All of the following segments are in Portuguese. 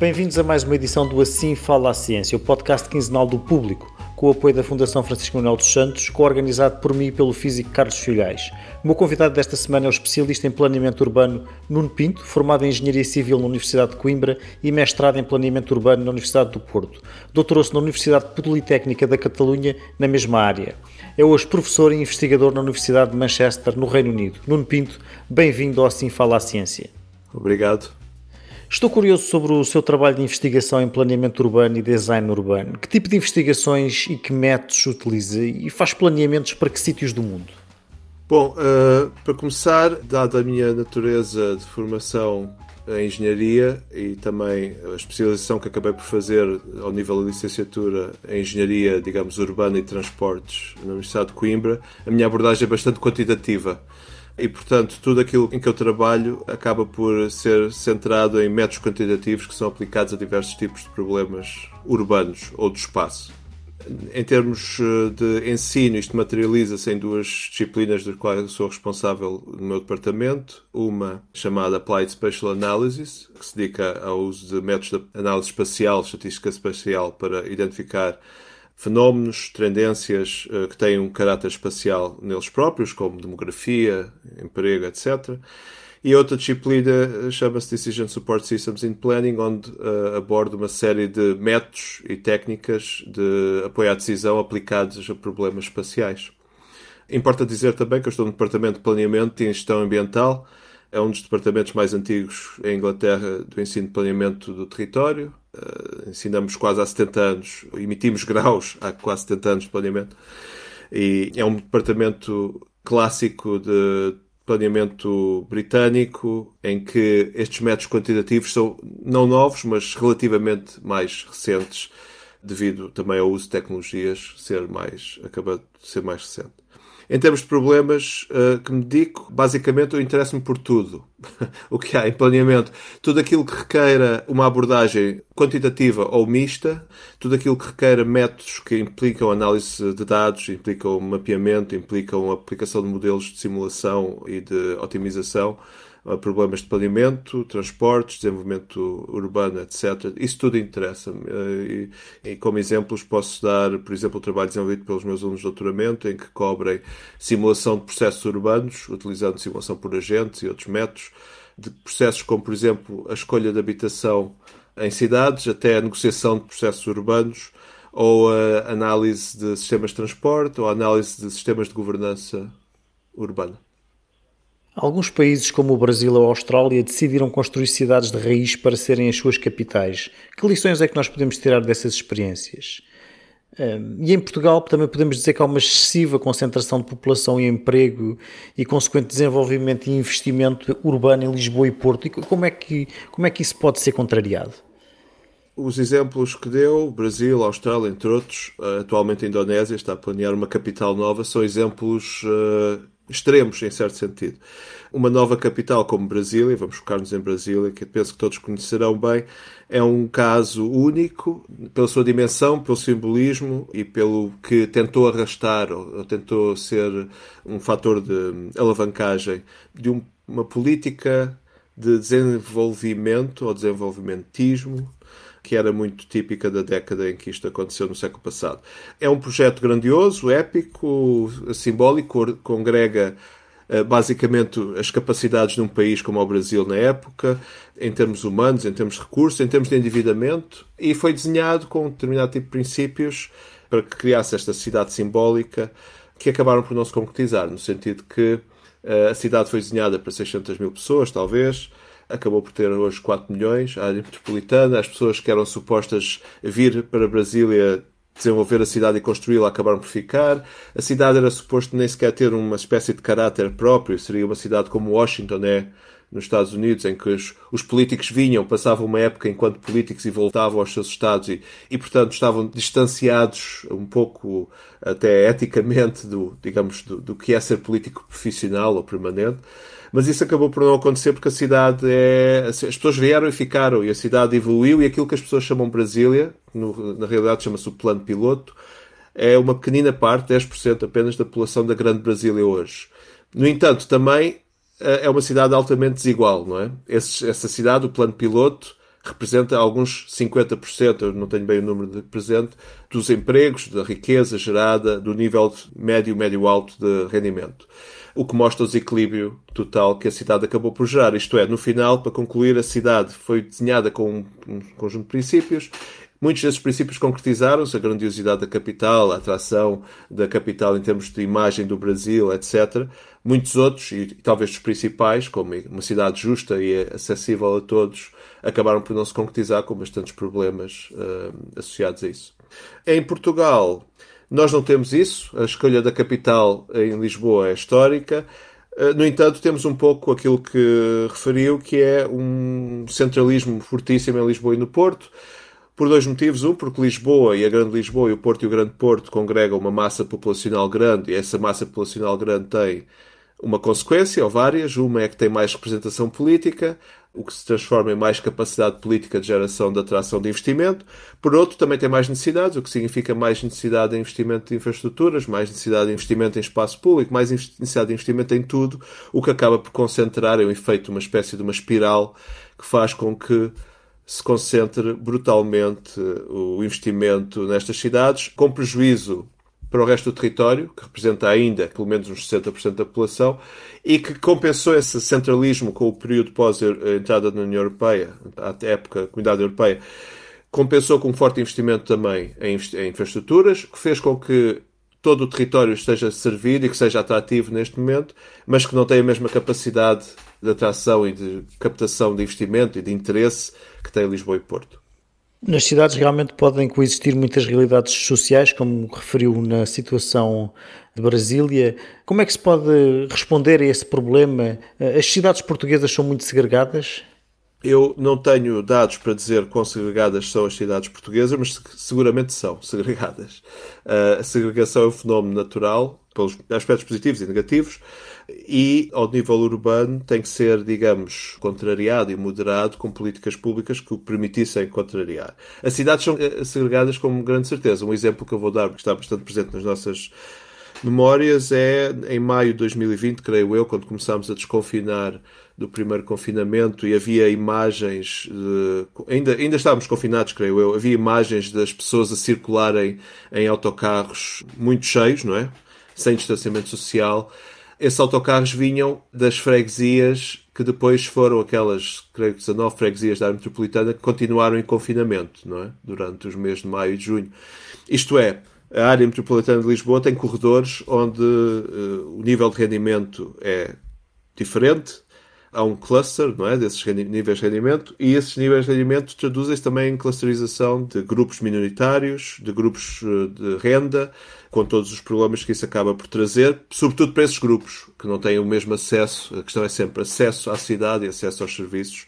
Bem-vindos a mais uma edição do Assim Fala a Ciência, o podcast quinzenal do público, com o apoio da Fundação Francisco Manuel dos Santos, co-organizado por mim e pelo físico Carlos Filhais. O meu convidado desta semana é o especialista em planeamento urbano Nuno Pinto, formado em Engenharia Civil na Universidade de Coimbra e mestrado em planeamento urbano na Universidade do Porto. Doutorou-se na Universidade Politécnica da Catalunha na mesma área. É hoje professor e investigador na Universidade de Manchester, no Reino Unido. Nuno Pinto, bem-vindo ao Assim Fala a Ciência. Obrigado. Estou curioso sobre o seu trabalho de investigação em planeamento urbano e design urbano. Que tipo de investigações e que métodos utiliza e faz planeamentos para que sítios do mundo? Bom, uh, para começar, dada a minha natureza de formação em engenharia e também a especialização que acabei por fazer ao nível da licenciatura em engenharia, digamos, urbana e transportes na Universidade de Coimbra, a minha abordagem é bastante quantitativa e, portanto, tudo aquilo em que eu trabalho acaba por ser centrado em métodos quantitativos que são aplicados a diversos tipos de problemas urbanos ou do espaço. Em termos eh, de ensino, isto materializa-se em duas disciplinas das quais sou responsável no meu departamento. Uma chamada Applied Spatial Analysis, que se dedica ao uso de métodos de análise espacial, estatística espacial, para identificar fenómenos, tendências uh, que têm um caráter espacial neles próprios, como demografia, emprego, etc. E outra disciplina eh, chama-se Decision Support Systems in Planning, onde uh, aborda uma série de métodos e técnicas de apoio à decisão aplicados a problemas espaciais. Importa dizer também que eu estou no Departamento de Planeamento e Gestão Ambiental, é um dos departamentos mais antigos em Inglaterra do ensino de planeamento do território. Uh, ensinamos quase há 70 anos, emitimos graus há quase 70 anos de planeamento. E é um departamento clássico de planeamento britânico, em que estes métodos quantitativos são não novos, mas relativamente mais recentes, devido também ao uso de tecnologias ser mais, acaba de ser mais recente. Em termos de problemas uh, que me dedico, basicamente eu interesso-me por tudo o que há em planeamento. Tudo aquilo que requeira uma abordagem quantitativa ou mista, tudo aquilo que requeira métodos que implicam análise de dados, implicam mapeamento, implicam aplicação de modelos de simulação e de otimização problemas de planeamento, transportes, desenvolvimento urbano, etc. Isso tudo interessa-me. Eh, e, e, como exemplos posso dar, por exemplo, o trabalho desenvolvido pelos meus alunos de doutoramento, em que cobrem simulação de processos urbanos, utilizando simulação por agentes e outros métodos, de processos como, por exemplo, a escolha de habitação em cidades, até a negociação de processos urbanos, ou a análise de sistemas de transporte, ou a análise de sistemas de governança urbana. Alguns países, como o Brasil ou a Austrália, decidiram construir cidades de raiz para serem as suas capitais. Que lições é que nós podemos tirar dessas experiências? E em Portugal também podemos dizer que há uma excessiva concentração de população e emprego e consequente desenvolvimento e investimento urbano em Lisboa e Porto. E como é que, como é que isso pode ser contrariado? Os exemplos que deu, Brasil, Austrália, entre outros, atualmente a Indonésia está a planear uma capital nova, são exemplos uh, extremos, em certo sentido. Uma nova capital como Brasília, vamos focar-nos em Brasília, que penso que todos conhecerão bem, é um caso único pela sua dimensão, pelo simbolismo e pelo que tentou arrastar ou tentou ser um fator de alavancagem de uma política de desenvolvimento ou desenvolvimentismo que era muito típica da década em que isto aconteceu no século passado. É um projeto grandioso, épico, simbólico, congrega eh, basicamente as capacidades de um país como o Brasil na época, em termos humanos, em termos de recursos, em termos de endividamento, e foi desenhado com um determinado tipo de princípios para que criasse esta cidade simbólica que acabaram por não se concretizar, no sentido que eh, a cidade foi desenhada para 600 mil pessoas, talvez, acabou por ter hoje 4 milhões, a área metropolitana, as pessoas que eram supostas vir para Brasília desenvolver a cidade e construí-la acabaram por ficar. A cidade era suposto nem sequer ter uma espécie de caráter próprio, seria uma cidade como Washington é nos Estados Unidos, em que os, os, políticos vinham, passavam uma época enquanto políticos e voltavam aos seus estados e, e, portanto, estavam distanciados um pouco, até eticamente, do, digamos, do, do que é ser político profissional ou permanente. Mas isso acabou por não acontecer porque a cidade é. As pessoas vieram e ficaram, e a cidade evoluiu, e aquilo que as pessoas chamam Brasília, no, na realidade chama-se o plano piloto, é uma pequenina parte, 10% apenas, da população da Grande Brasília hoje. No entanto, também eh, é uma cidade altamente desigual, não é? Esse, essa cidade, o plano piloto, representa alguns 50%, eu não tenho bem o número de presente, dos empregos, da riqueza gerada, do nível médio, médio-alto de rendimento. O que mostra o desequilíbrio total que a cidade acabou por gerar. Isto é, no final, para concluir, a cidade foi desenhada com um, conjunto de princípios Muitos desses princípios concretizaram-se, a grandiosidade da capital, a atração da capital em termos de imagem do Brasil, etc. Muitos outros, e talvez os principais, como uma cidade justa e acessível a todos, acabaram por não se concretizar com bastantes problemas uh, associados a isso. Em Portugal, nós não temos isso. A escolha da capital em Lisboa é histórica. Eh, no entanto, temos um pouco aquilo que referiu, que é um centralismo fortíssimo em Lisboa e no Porto por dois motivos. Um, porque Lisboa e a Grande Lisboa e o Porto e o Grande Porto congregam uma massa populacional grande e essa massa populacional grande tem uma consequência, ou várias. Uma é que tem mais representação política, o que se transforma em mais capacidade política de geração de atração de investimento. Por outro, também tem mais necessidades, o que significa mais necessidade de investimento de infraestruturas, mais necessidade de investimento em espaço público, mais necessidade de investimento em tudo, o que acaba por concentrar, é um efeito, uma espécie de uma espiral que faz com que se concentre brutalmente o investimento nestas cidades, com prejuízo para o resto do território, que representa ainda pelo menos uns 60% da população, e que compensou esse centralismo com o período pós entrada na União Europeia, a época da Comunidade Europeia, compensou com um forte investimento também em infraestruturas, que fez com que todo o território esteja servido e que seja atrativo neste momento, mas que não tem a mesma capacidade de atração e de captação de investimento e de interesse que tem Lisboa e Porto. Nas cidades realmente podem coexistir muitas realidades sociais, como referiu na situação de Brasília. Como é que se pode responder a esse problema? As cidades portuguesas são muito segregadas? Eu não tenho dados para dizer quão segregadas são as cidades portuguesas, mas seguramente são segregadas. A segregação é um fenómeno natural, pelos aspectos positivos e negativos, e ao nível urbano tem que ser, digamos, contrariado e moderado com políticas públicas que o permitissem contrariar. As cidades são eh, segregadas com grande certeza. Um exemplo que eu vou dar, que está bastante presente nas nossas memórias, é em maio de 2020, creio eu, quando começámos a desconfinar do primeiro confinamento e havia imagens de, ainda, ainda estávamos confinados, creio eu, havia imagens das pessoas a circularem em autocarros muito cheios, não é? Sem distanciamento social. Esses autocarros vinham das freguesias que depois foram aquelas, creio que 19 freguesias da área metropolitana que continuaram em confinamento, não é? Durante os meses de maio e de junho. Isto é, a área metropolitana de Lisboa tem corredores onde uh, o nível de rendimento é diferente, há um cluster não é, desses níveis de rendimento e esses níveis de rendimento traduzem-se também em clusterização de grupos minoritários, de grupos eh, de renda, com todos os problemas que isso acaba por trazer, sobretudo para esses grupos que não têm o mesmo acesso. A questão é sempre acesso à cidade e acesso aos serviços,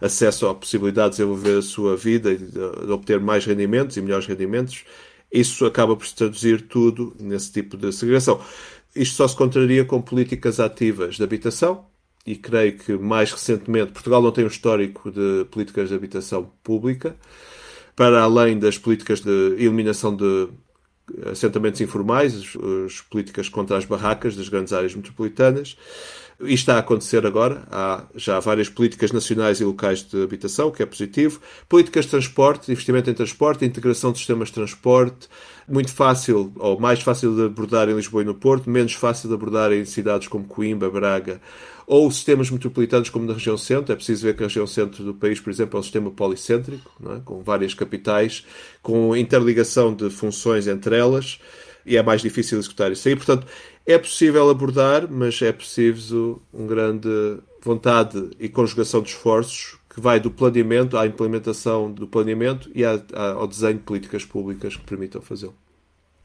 acesso à possibilidade de desenvolver a sua vida e de obter mais rendimentos e melhores rendimentos. Isso acaba por se traduzir tudo nesse tipo de segregação. Isto só se contraria com políticas ativas de habitação, e creio que mais recentemente Portugal não tem um histórico de políticas de habitação pública, para além das políticas de eliminação de assentamentos informais, as, políticas contra as barracas das grandes áreas metropolitanas. Isto está a acontecer agora. Há já várias políticas nacionais e locais de habitação, que é positivo. Políticas de transporte, investimento em transporte, integração de sistemas de transporte, muito fácil, ou mais fácil de abordar em Lisboa e no Porto, menos fácil de abordar em cidades como Coimbra, Braga ou sistemas metropolitanos como na região centro. É preciso ver que a região centro do país, por exemplo, é um sistema policêntrico, é? com várias capitais, com interligação de funções entre elas, e é mais difícil executar isso aí. Portanto, é possível abordar, mas é preciso uma grande vontade e conjugação de esforços que vai do planeamento à implementação do planeamento e ao desenho de políticas públicas que permitam fazê-lo.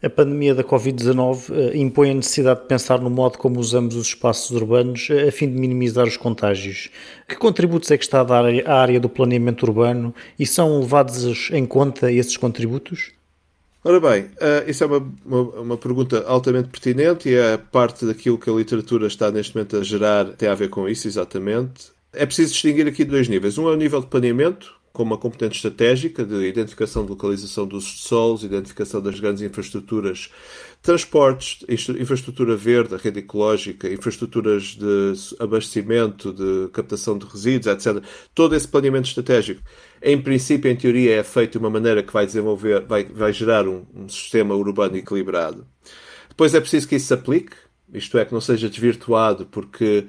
A pandemia da Covid-19 eh, impõe a necessidade de pensar no modo como usamos os espaços urbanos eh, a fim de minimizar os contágios. Que contributos é que está a dar à área do planeamento urbano e são levados em conta esses contributos? Ora bem, uh, isso é uma, uma, uma, pergunta altamente pertinente e é parte daquilo que a literatura está neste momento a gerar, tem a ver com isso, exatamente. É preciso distinguir aqui dois níveis. Um é o nível de planeamento, como uma componente estratégica de identificação de localização dos solos, identificação das grandes infraestruturas, transportes, infraestrutura verde, rede ecológica, infraestruturas de abastecimento, de captação de resíduos, etc. Todo esse planeamento estratégico, em princípio, em teoria, é feito de uma maneira que vai desenvolver, vai, vai gerar um, um sistema urbano equilibrado. Depois é preciso que isso se aplique, isto é, que não seja desvirtuado, porque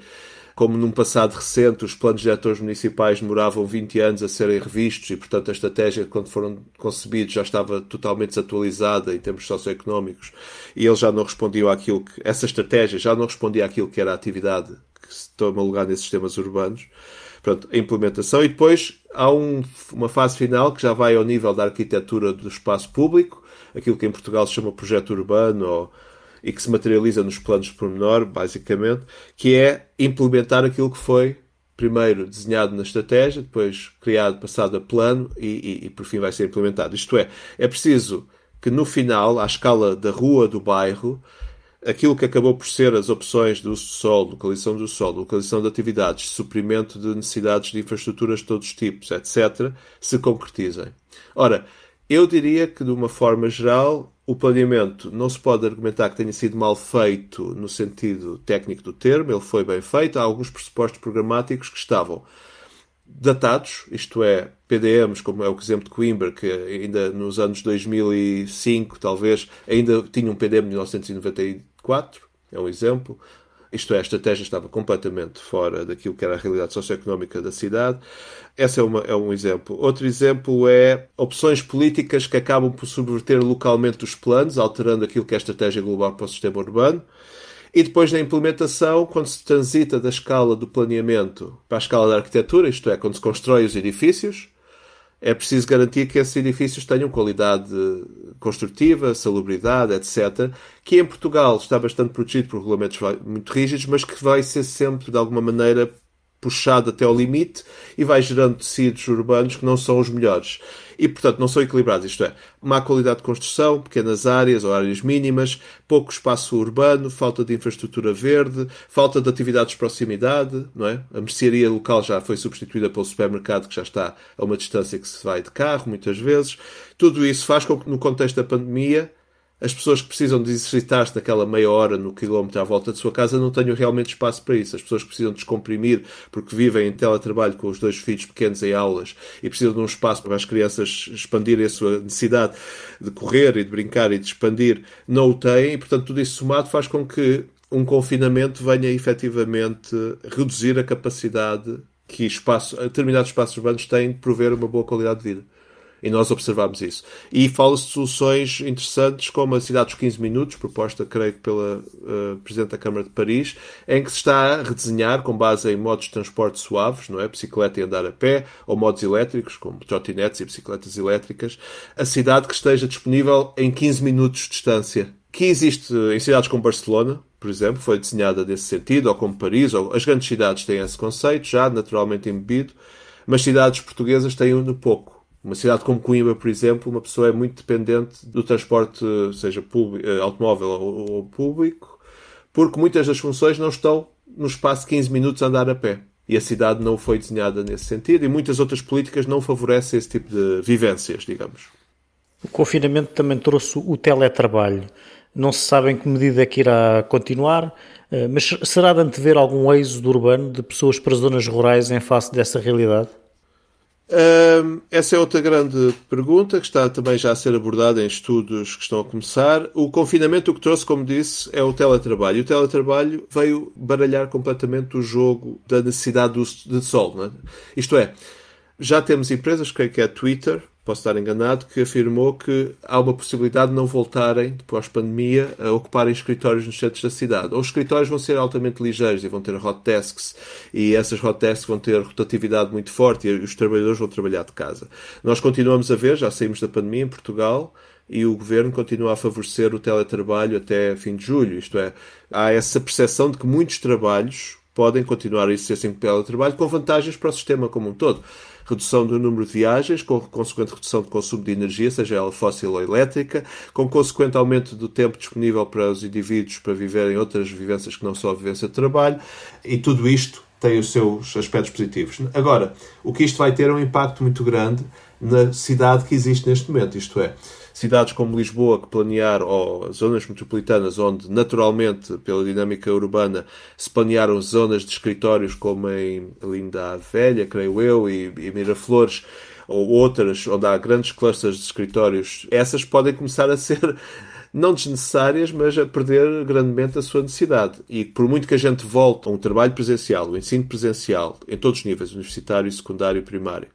como num passado recente os planos diretores municipais demoravam 20 anos a serem revistos e, portanto, a estratégia, quando foram concebidos, já estava totalmente desatualizada em termos socioeconómicos e eles já não respondiam àquilo que. Essa estratégia já não respondia àquilo que era a atividade que se toma lugar nesses sistemas urbanos. Pronto, a implementação. E depois há um, uma fase final que já vai ao nível da arquitetura do espaço público, aquilo que em Portugal se chama projeto urbano ou e que se materializa nos planos de pormenor, basicamente, que é implementar aquilo que foi primeiro desenhado na estratégia, depois criado, passado a plano e, e, e por fim vai ser implementado. Isto é, é preciso que no final, à escala da rua, do bairro, aquilo que acabou por ser as opções do solo, localização do solo, localização de atividades, suprimento de necessidades de infraestruturas de todos os tipos, etc., se concretizem. Ora, eu diria que, de uma forma geral, o planeamento não se pode argumentar que tenha sido mal feito no sentido técnico do termo, ele foi bem feito. Há alguns pressupostos programáticos que estavam datados, isto é, PDMs, como é o exemplo de Coimbra, que ainda nos anos 2005, talvez, ainda tinha um PDM de 1994, é um exemplo. Isto é, a estratégia estava completamente fora daquilo que era a realidade socioeconómica da cidade. Esse é, uma, é um exemplo. Outro exemplo é opções políticas que acabam por subverter localmente os planos, alterando aquilo que é a estratégia global para o sistema urbano. E depois na implementação, quando se transita da escala do planeamento para a escala da arquitetura, isto é, quando se constrói os edifícios, é preciso garantir que esses edifícios tenham qualidade construtiva, salubridade, etc., que em Portugal está bastante protegido por regulamentos muito rígidos, mas que vai ser sempre, de alguma maneira, puxado até ao limite e vai gerando tecidos urbanos que não são os melhores. E, portanto, não são equilibrados. Isto é, má qualidade de construção, pequenas áreas ou áreas mínimas, pouco espaço urbano, falta de infraestrutura verde, falta de atividades de proximidade, não é? A mercearia local já foi substituída pelo supermercado que já está a uma distância que se vai de carro, muitas vezes. Tudo isso faz com que, no contexto da pandemia, as pessoas que precisam de exercitar-se naquela meia hora no quilómetro à volta de sua casa não tenham realmente espaço para isso. As pessoas que precisam descomprimir porque vivem em teletrabalho com os dois filhos pequenos em aulas e precisam de um espaço para as crianças expandirem a sua necessidade de correr e de brincar e de expandir, não o têm e, portanto, tudo isso somado faz com que um confinamento venha efetivamente reduzir a capacidade que espaço, determinados espaços urbanos têm de prover uma boa qualidade de vida. E nós observamos isso. E fala-se de soluções interessantes como a cidade dos 15 minutos, proposta, creio pela uh, Presidente da Câmara de Paris, em que se está a redesenhar com base em modos de transporte suaves, não é? Bicicleta e andar a pé, ou modos elétricos, como trotinetes e bicicletas elétricas, a cidade que esteja disponível em 15 minutos de distância. Que existe em cidades como Barcelona, por exemplo, foi desenhada nesse sentido, ou como Paris, ou as grandes cidades têm esse conceito, já naturalmente embebido, mas cidades portuguesas têm um pouco. Uma cidade como Coimbra, por exemplo, uma pessoa é muito dependente do transporte, seja público, eh, automóvel ou, ou público, porque muitas das funções não estão no espaço de 15 minutos a andar a pé. E a cidade não foi desenhada nesse sentido e muitas outras políticas não favorecem esse tipo de vivências, digamos. O confinamento também trouxe o teletrabalho. Não se sabe em que medida é que irá continuar, eh, mas será de antever algum êxodo urbano de pessoas para zonas rurais em face dessa realidade? Essa é outra grande pergunta que está também já a ser abordada em estudos que estão a começar. O confinamento o que trouxe, como disse, é o teletrabalho. E o teletrabalho veio baralhar completamente o jogo da necessidade de sol. É? Isto é, já temos empresas, creio que é Twitter, posso estar enganado, que afirmou que há uma possibilidade de não voltarem, depois da pandemia, a ocuparem escritórios nos centros da cidade. Ou os escritórios vão ser altamente ligeiros e vão ter hot desks, e essas hot desks vão ter rotatividade muito forte e os trabalhadores vão trabalhar de casa. Nós continuamos a ver, já saímos da pandemia em Portugal, e o governo continua a favorecer o teletrabalho até fim de julho. Isto é, há essa percepção de que muitos trabalhos podem continuar a exercer sem teletrabalho com vantagens para o sistema como um todo redução do número de viagens, com consequente redução de consumo de energia, seja ela fóssil ou elétrica, com consequente aumento do tempo disponível para os indivíduos para viverem outras vivências que não só a vivência de trabalho, e tudo isto tem os seus aspectos positivos. Agora, o que isto vai ter é um impacto muito grande na cidade que existe neste momento, isto é, cidades como Lisboa que planear, ou zonas metropolitanas onde naturalmente, pela dinâmica urbana, se planearam zonas de escritórios como em Linda Velha, creio eu, e, e Miraflores, ou outras onde há grandes clusters de escritórios, essas podem começar a ser não desnecessárias, mas a perder grandemente a sua necessidade. E por muito que a gente volte a um trabalho presencial, o um ensino presencial, em todos os níveis, universitário, secundário e primário,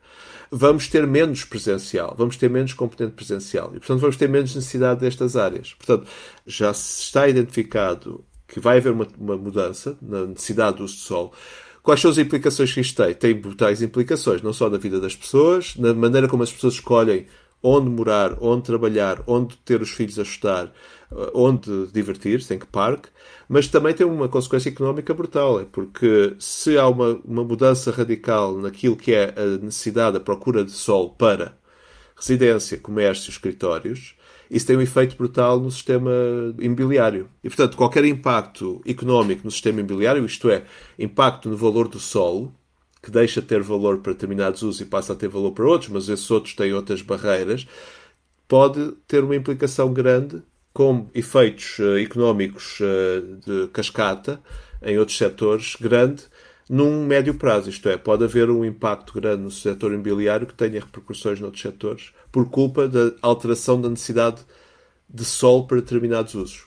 vamos ter menos presencial, vamos ter menos componente presencial e, portanto, vamos ter menos necessidade destas áreas. Portanto, já se está identificado que vai haver uma, uma mudança na necessidade do uso do sol. Quais são as implicações que isto tem? Tem brutais implicações, não só na vida das pessoas, na maneira como as pessoas escolhem onde morar, onde trabalhar, onde ter os filhos a estudar, eh, onde divertir-se, em que parque, mas também tem uma consequência económica brutal, é porque se há uma, uma mudança radical naquilo que é a necessidade, a procura de sol para residência, comércio, escritórios, isso tem um efeito brutal no sistema imobiliário. E, portanto, qualquer impacto económico no sistema imobiliário, isto é, impacto no valor do solo, que deixa de ter valor para determinados usos e passa a ter valor para outros, mas esses outros têm outras barreiras, pode ter uma implicação grande com efeitos uh, económicos uh, de cascata em outros setores grande num médio prazo. Isto é, pode haver um impacto grande no setor imobiliário que tenha repercussões noutros setores por culpa da alteração da necessidade de sol para determinados usos.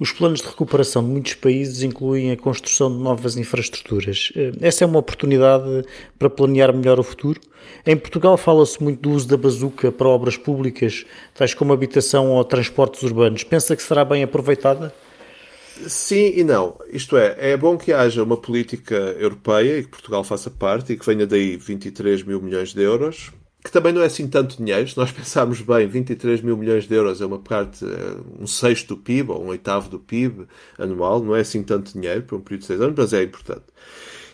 Os planos de recuperação de muitos países incluem a construção de novas infraestruturas. Eh, essa é uma oportunidade para planear melhor o futuro. Em Portugal fala-se muito do uso da bazuca para obras públicas, tais como habitação ou transportes urbanos. Pensa que será bem aproveitada? Sim e não. Isto é, é bom que haja uma política europeia e que Portugal faça parte e que venha daí 23 mil milhões de euros que também não é assim tanto dinheiro. Se nós pensarmos bem, 23 mil milhões de euros é uma parte, é um sexto do PIB, ou um oitavo do PIB anual, não é assim tanto dinheiro para um período de seis anos, mas é importante.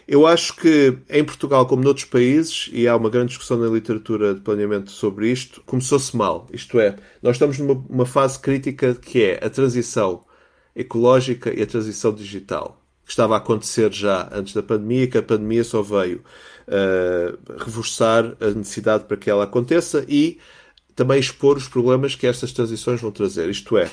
Eu acho que em Portugal, como noutros países, e há uma grande discussão na literatura de planeamento sobre isto, começou-se mal. Isto é, nós estamos numa fase crítica que é a transição ecológica e a transição digital, que estava a acontecer já antes da pandemia, que a pandemia só veio uh, reforçar a necessidade para que ela aconteça e também expor os problemas que estas transições vão trazer. Isto é,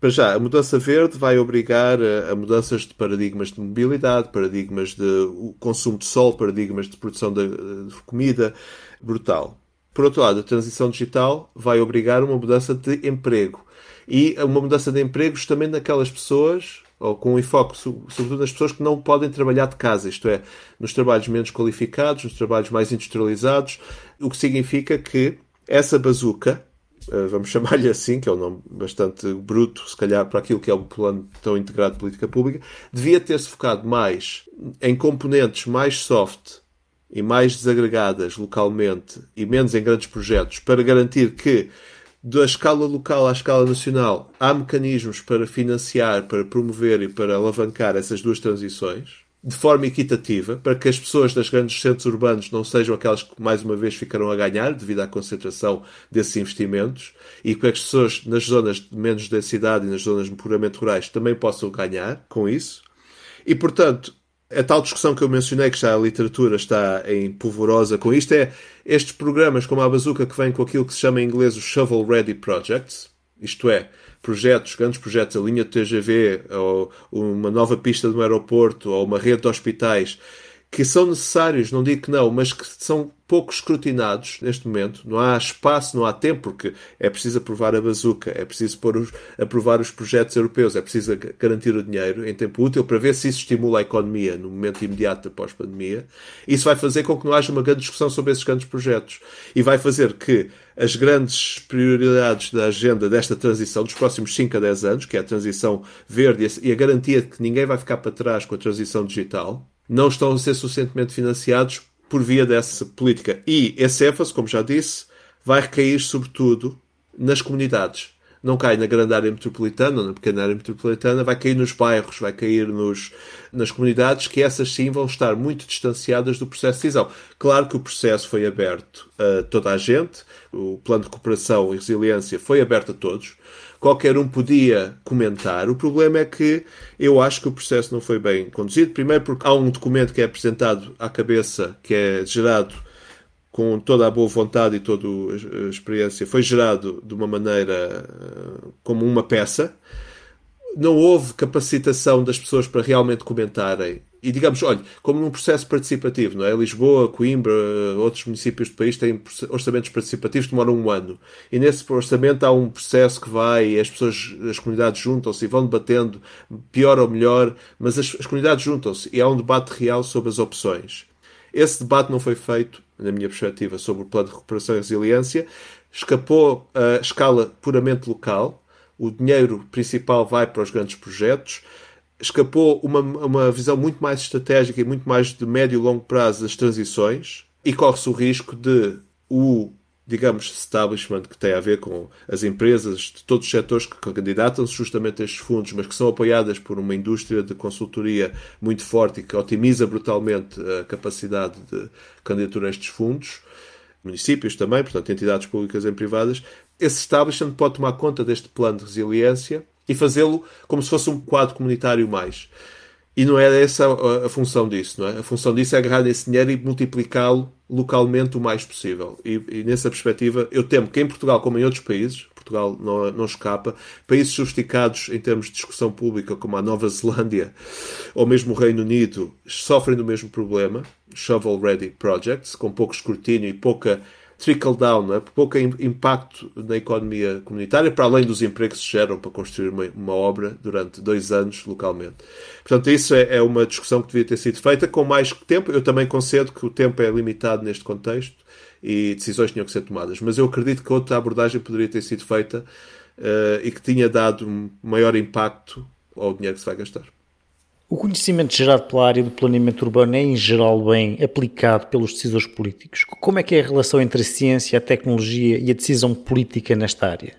para já, a mudança verde vai obrigar a, a mudanças de paradigmas de mobilidade, paradigmas de consumo de sol, paradigmas de produção de, de comida, brutal. Por outro lado, a transição digital vai obrigar uma mudança de emprego. E uma mudança de empregos também naquelas pessoas ou com um enfoque sobretudo nas pessoas que não podem trabalhar de casa, isto é, nos trabalhos menos qualificados, nos trabalhos mais industrializados, o que significa que essa bazuca, eh, vamos chamar-lhe assim, que é um nome bastante bruto, se calhar, para aquilo que é um plano tão integrado de política pública, devia ter-se focado mais em componentes mais soft e mais desagregadas localmente e menos em grandes projetos para garantir que da escala local à escala nacional, há mecanismos para financiar, para promover e para alavancar essas duas transições de forma equitativa, para que as pessoas das grandes centros urbanos não sejam aquelas que mais uma vez ficarão a ganhar devido à concentração desses investimentos e que as pessoas nas zonas de menos densidade e nas zonas puramente rurais também possam ganhar com isso. E, portanto, a tal discussão que eu mencionei, que já a literatura está em polvorosa com isto, é estes programas como a Bazooka que vem com aquilo que se chama em inglês os Shovel Ready Projects, isto é, projetos, grandes projetos, a linha de TGV, ou uma nova pista de um aeroporto, ou uma rede de hospitais, que são necessários, não digo que não, mas que são pouco escrutinados neste momento. Não há espaço, não há tempo, porque é preciso aprovar a bazuca, é preciso pôr os, aprovar os projetos europeus, é preciso garantir o dinheiro em tempo útil para ver se isso estimula a economia no momento imediato após a pandemia. Isso vai fazer com que não haja uma grande discussão sobre esses grandes projetos e vai fazer que as grandes prioridades da agenda desta transição dos próximos 5 a 10 anos, que é a transição verde e a garantia de que ninguém vai ficar para trás com a transição digital, não estão a ser suficientemente financiados por via dessa política. E esse ênfase, como já disse, vai recair sobretudo nas comunidades. Não cai na grande área metropolitana ou na pequena área metropolitana, vai cair nos bairros, vai cair nos, nas comunidades, que essas sim vão estar muito distanciadas do processo de decisão. Claro que o processo foi aberto a toda a gente, o plano de cooperação e resiliência foi aberto a todos, qualquer um podia comentar. O problema é que eu acho que o processo não foi bem conduzido. Primeiro, porque há um documento que é apresentado à cabeça, que é gerado com toda a boa vontade e toda a experiência, foi gerado de uma maneira eh, como uma peça. Não houve capacitação das pessoas para realmente comentarem e digamos, olha, como num processo participativo, não é? Lisboa, Coimbra, outros municípios do país têm orçamentos participativos que demoram um ano. E nesse orçamento há um processo que vai, as pessoas, as comunidades juntam-se e vão debatendo, pior ou melhor, mas as, as comunidades juntam-se e há um debate real sobre as opções. Esse debate não foi feito, na minha perspectiva, sobre o plano de recuperação e resiliência, escapou a escala puramente local, o dinheiro principal vai para os grandes projetos, escapou uma, uma visão muito mais estratégica e muito mais de médio e longo prazo das transições. E corre-se o risco de o, digamos, establishment que tem a ver com as empresas de todos os setores que candidatam-se justamente a estes fundos, mas que são apoiadas por uma indústria de consultoria muito forte e que otimiza brutalmente a capacidade de candidatura a estes fundos, municípios também, portanto, entidades públicas e privadas, esse establishment pode tomar conta deste plano de resiliência e fazê-lo como se fosse um quadro comunitário mais. E não é essa a, a, função disso, não é? A função disso é agarrar esse dinheiro e multiplicá-lo localmente o mais possível. E, e, nessa perspectiva, eu temo que em Portugal, como em outros países, Portugal não, não escapa, países sofisticados em termos de discussão pública, como a Nova Zelândia ou mesmo o Reino Unido, sofrem do mesmo problema, shovel-ready projects, com pouco escrutínio e pouca trickle down, é? pouco impacto na economia comunitária, para além dos empregos que se geram para construir uma, uma obra durante dois anos localmente. Portanto, isso é, é, uma discussão que devia ter sido feita com mais tempo. Eu também concedo que o tempo é limitado neste contexto e decisões tinham que ser tomadas. Mas eu acredito que outra abordagem poderia ter sido feita uh, e que tinha dado maior impacto ao dinheiro que se vai gastar. O conhecimento gerado pela área do planeamento urbano é, em geral, bem aplicado pelos decisores políticos? Como é que é a relação entre a ciência, a tecnologia e a decisão política nesta área?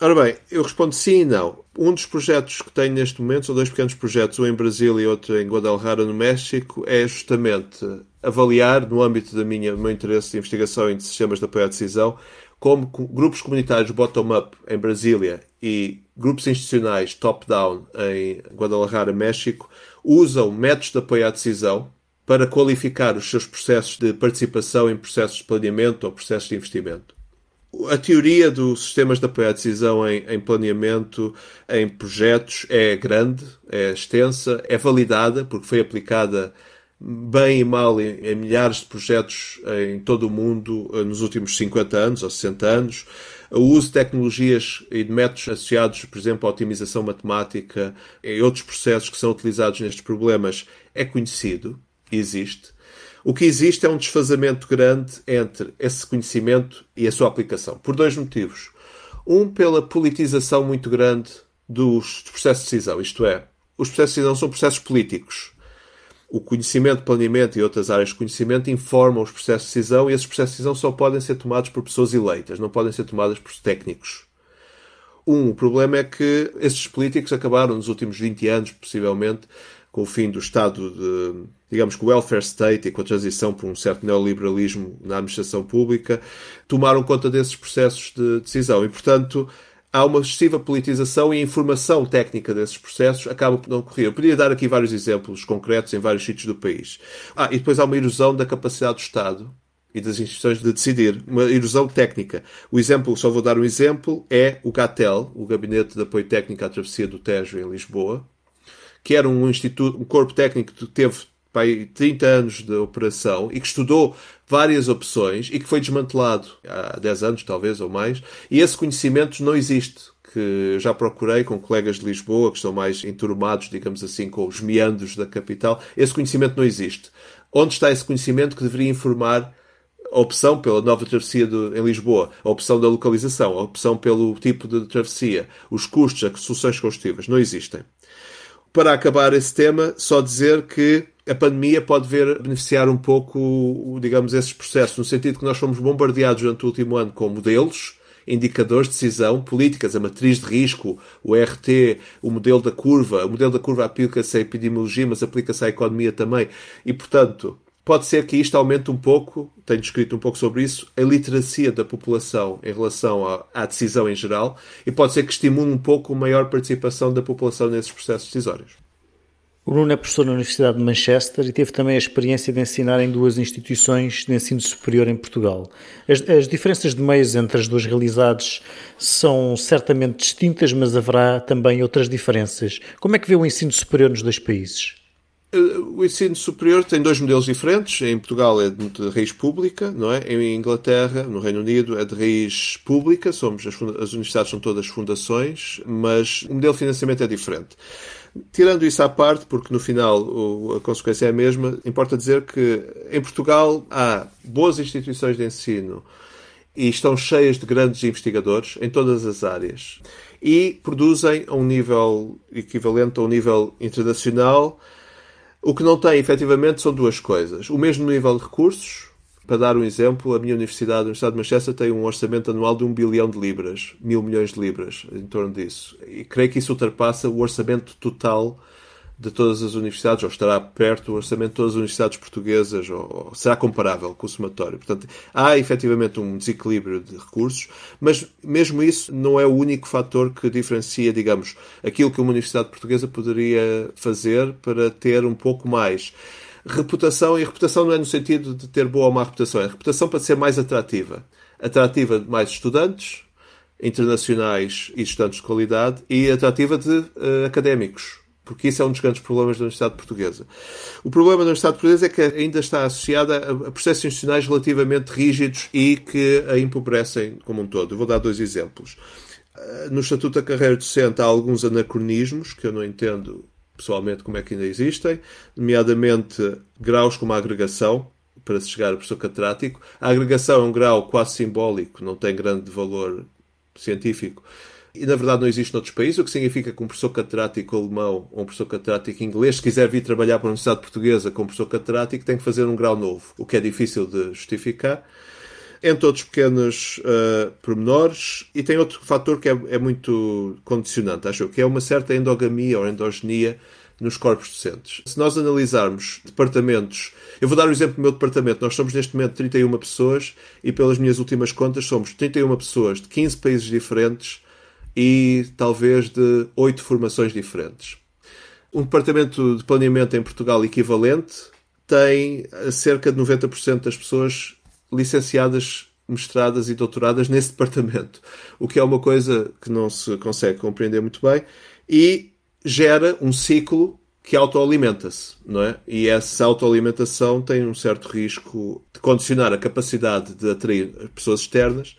Ora bem, eu respondo sim e não. Um dos projetos que tenho neste momento, são dois pequenos projetos, um em Brasília e outro em Guadalajara, no México, é justamente avaliar, no âmbito do meu interesse de investigação em sistemas de apoio à decisão, como grupos comunitários bottom-up em Brasília e grupos institucionais top-down em Guadalajara, México, usam métodos de apoio à decisão para qualificar os seus processos de participação em processos de planeamento ou processos de investimento. A teoria dos sistemas de apoio à decisão em, em, planeamento, em projetos, é grande, é extensa, é validada, porque foi aplicada bem e mal em, milhares de projetos em todo o mundo eh, nos últimos 50 anos ou 60 anos. O uso de tecnologias e de métodos associados, por exemplo, à otimização matemática e outros processos que são utilizados nestes problemas é conhecido, existe. O que existe é um desfazamento grande entre esse conhecimento e a sua aplicação, por dois motivos. Um, pela politização muito grande dos processos de decisão, isto é, os processos de decisão são processos políticos o conhecimento, planeamento e outras áreas de conhecimento informam os processos de decisão e esses processos de decisão só podem ser tomados por pessoas eleitas, não podem ser tomadas por técnicos. Um, o problema é que esses políticos acabaram nos últimos 20 anos, possivelmente, com o fim do Estado de, digamos que o welfare state e com a transição para um certo neoliberalismo na administração pública, tomaram conta desses processos de decisão. E, portanto, há uma excessiva politização e a informação técnica desses processos acaba por não ocorrer. Eu podia dar aqui vários exemplos concretos em vários sítios do país. Ah, e depois há uma erosão da capacidade do Estado e das instituições de decidir, uma erosão técnica. O exemplo, só vou dar um exemplo, é o GATEL, o Gabinete de Apoio Técnico à Travessia do Tejo, em Lisboa, que era um instituto, um corpo técnico que teve pai, 30 anos de operação e que estudou várias opções e que foi desmantelado há 10 anos, talvez, ou mais, e esse conhecimento não existe. Que já procurei com colegas de Lisboa, que estão mais enturmados, digamos assim, com os meandros da capital. Esse conhecimento não existe. Onde está esse conhecimento que deveria informar a opção pela nova travessia de, em Lisboa, a opção da localização, a opção pelo tipo de travessia, os custos, as soluções combustíveis, não existem. Para acabar esse tema, só dizer que a pandemia pode ver beneficiar um pouco, digamos, esses processos, no sentido que nós fomos bombardeados durante o último ano com modelos indicadores de decisão políticas, a matriz de risco, o RT, o modelo da curva. O modelo da curva aplica-se à epidemiologia, mas aplica-se à economia também. E, portanto, pode ser que isto aumente um pouco, tenho escrito um pouco sobre isso, a literacia da população em relação à, à decisão em geral, e pode ser que estimule um pouco a maior participação da população nesses processos decisórios. O Nuno é professor na Universidade de Manchester e teve também a experiência de ensinar em duas instituições de ensino superior em Portugal. As, as, diferenças de meios entre as duas realidades são certamente distintas, mas haverá também outras diferenças. Como é que vê o ensino superior nos dois países? Eh, o ensino superior tem dois modelos diferentes. Em Portugal é de raiz pública, não é? Em Inglaterra, no Reino Unido, é de raiz pública. Somos as, as universidades são todas fundações, mas o modelo de financiamento é diferente. Tirando isso à parte, porque no final o, a consequência é a mesma, importa dizer que em Portugal há boas instituições de ensino e estão cheias de grandes investigadores em todas as áreas e produzem a um nível equivalente a um nível internacional. O que não tem, efetivamente, são duas coisas. O mesmo nível de recursos, para dar um exemplo, a minha universidade, a Universidade de Manchester, tem um orçamento anual de um bilhão de libras, mil milhões de libras, em torno disso. E creio que isso ultrapassa o orçamento total de todas as universidades, ou estará perto do orçamento de todas as universidades portuguesas, ou, ou será comparável com o somatório. Portanto, há efetivamente um desequilíbrio de recursos, mas mesmo isso não é o único fator que diferencia, digamos, aquilo que uma universidade portuguesa poderia fazer para ter um pouco mais reputação, e reputação não é no sentido de ter boa ou má reputação, é reputação para ser mais atrativa. Atrativa de mais estudantes, internacionais e estudantes de qualidade, e atrativa de uh, académicos, porque isso é um dos grandes problemas da Universidade Portuguesa. O problema da Universidade Portuguesa é que ainda está associada a processos institucionais relativamente rígidos e que a empobrecem como um todo. Eu vou dar dois exemplos. Eh, no Estatuto da Carreira Docente há alguns anacronismos que eu não entendo pessoalmente como é que ainda existem, nomeadamente graus como a agregação, para se chegar a professor catedrático. A agregação é um grau quase simbólico, não tem grande valor científico. E na verdade não existe noutros países, o que significa que um professor catedrático alemão ou um professor catedrático inglês, se quiser vir trabalhar para a Universidade Portuguesa como professor catedrático, tem que fazer um grau novo, o que é difícil de justificar entre outros pequenos uh, pormenores. E tem outro fator que é, é, muito condicionante, acho eu, que é uma certa endogamia ou endogenia nos corpos docentes. Se nós analisarmos departamentos, eu vou dar o um exemplo do meu departamento. Nós somos neste momento 31 pessoas e, pelas minhas últimas contas, somos 31 pessoas de 15 países diferentes e talvez de 8 formações diferentes. Um departamento de planeamento em Portugal equivalente tem cerca de 90% das pessoas licenciadas, mestradas e doutoradas nesse departamento, o que é uma coisa que não se consegue compreender muito bem e gera um ciclo que autoalimenta-se, não é? E essa autoalimentação tem um certo risco de condicionar a capacidade de atrair pessoas externas.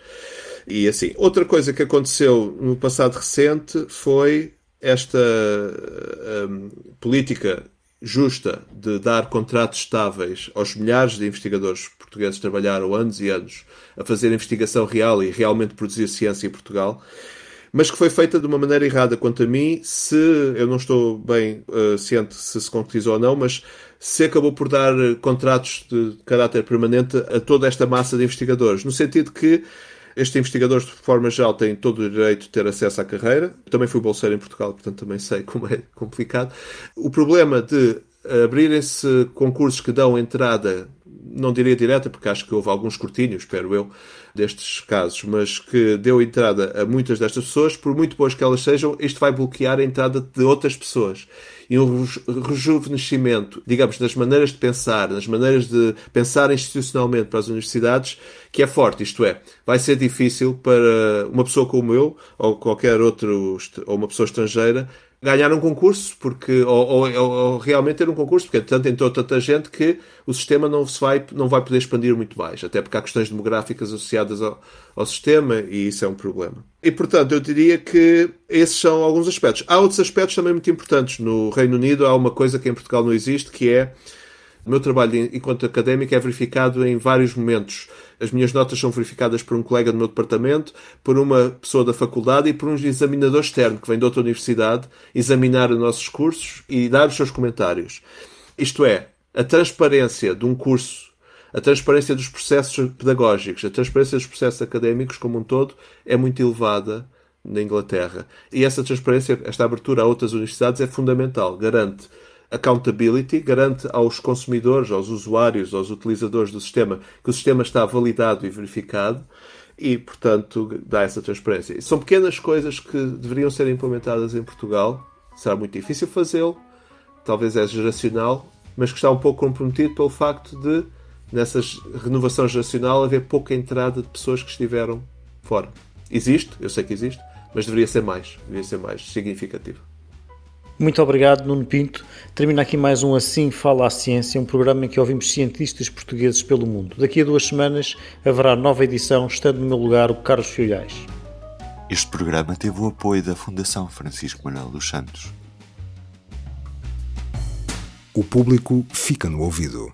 E assim, outra coisa que aconteceu no passado recente foi esta um, política justa de dar contratos estáveis aos milhares de investigadores portugueses que trabalharam anos e anos a fazer investigação real e realmente produzir ciência em Portugal, mas que foi feita de uma maneira errada quanto a mim, se eu não estou bem uh, ciente se se concretizou ou não, mas se acabou por dar contratos de caráter permanente a toda esta massa de investigadores, no sentido que estes investigadores, de forma geral, têm todo o direito de ter acesso à carreira. Também fui bolseiro em Portugal, portanto também sei como é complicado. O problema de abrirem-se concursos que dão entrada, não diria direta, porque acho que houve alguns escrutínio, espero eu, destes casos, mas que deu entrada a muitas destas pessoas, por muito boas que elas sejam, isto vai bloquear a entrada de outras pessoas. E um rejuvenescimento, digamos, nas maneiras de pensar, nas maneiras de pensar institucionalmente para as universidades, que é forte. Isto é, vai ser difícil para uma pessoa como eu, ou qualquer outro, ou uma pessoa estrangeira, ganhar um concurso, porque, ou, ou, ou, realmente ter um concurso, porque tanto entrou tanta gente que o sistema não, se vai, não vai poder expandir muito mais, até porque há questões demográficas associadas ao, ao sistema e isso é um problema. E portanto, eu diria que esses são alguns aspectos. Há outros aspectos também muito importantes. No Reino Unido há uma coisa que em Portugal não existe, que é o meu trabalho enquanto académico é verificado em vários momentos. As minhas notas são verificadas por um colega do meu departamento, por uma pessoa da faculdade e por um examinador externo que vem de outra universidade examinar os nossos cursos e dar os seus comentários. Isto é, a transparência de um curso a transparência dos processos pedagógicos, a transparência dos processos académicos como um todo é muito elevada na Inglaterra. E essa transparência, esta abertura a outras universidades é fundamental. Garante accountability, garante aos consumidores, aos usuários, aos utilizadores do sistema que o sistema está validado e verificado e, portanto, dá essa transparência. São pequenas coisas que deveriam ser implementadas em Portugal. Será muito difícil fazê-lo, talvez é geracional, mas que está um pouco comprometido pelo facto de, nessa renovação geracional, haver pouca entrada de pessoas que estiveram fora. Existe, eu sei que existe, mas deveria ser mais, deveria ser mais significativo. Muito obrigado, Nuno Pinto. Termina aqui mais um Assim Fala a Ciência, um programa em que ouvimos cientistas portugueses pelo mundo. Daqui a duas semanas haverá nova edição, estando no meu lugar o Carlos Filhais. Este programa teve o apoio da Fundação Francisco Manuel dos Santos. O público fica no ouvido.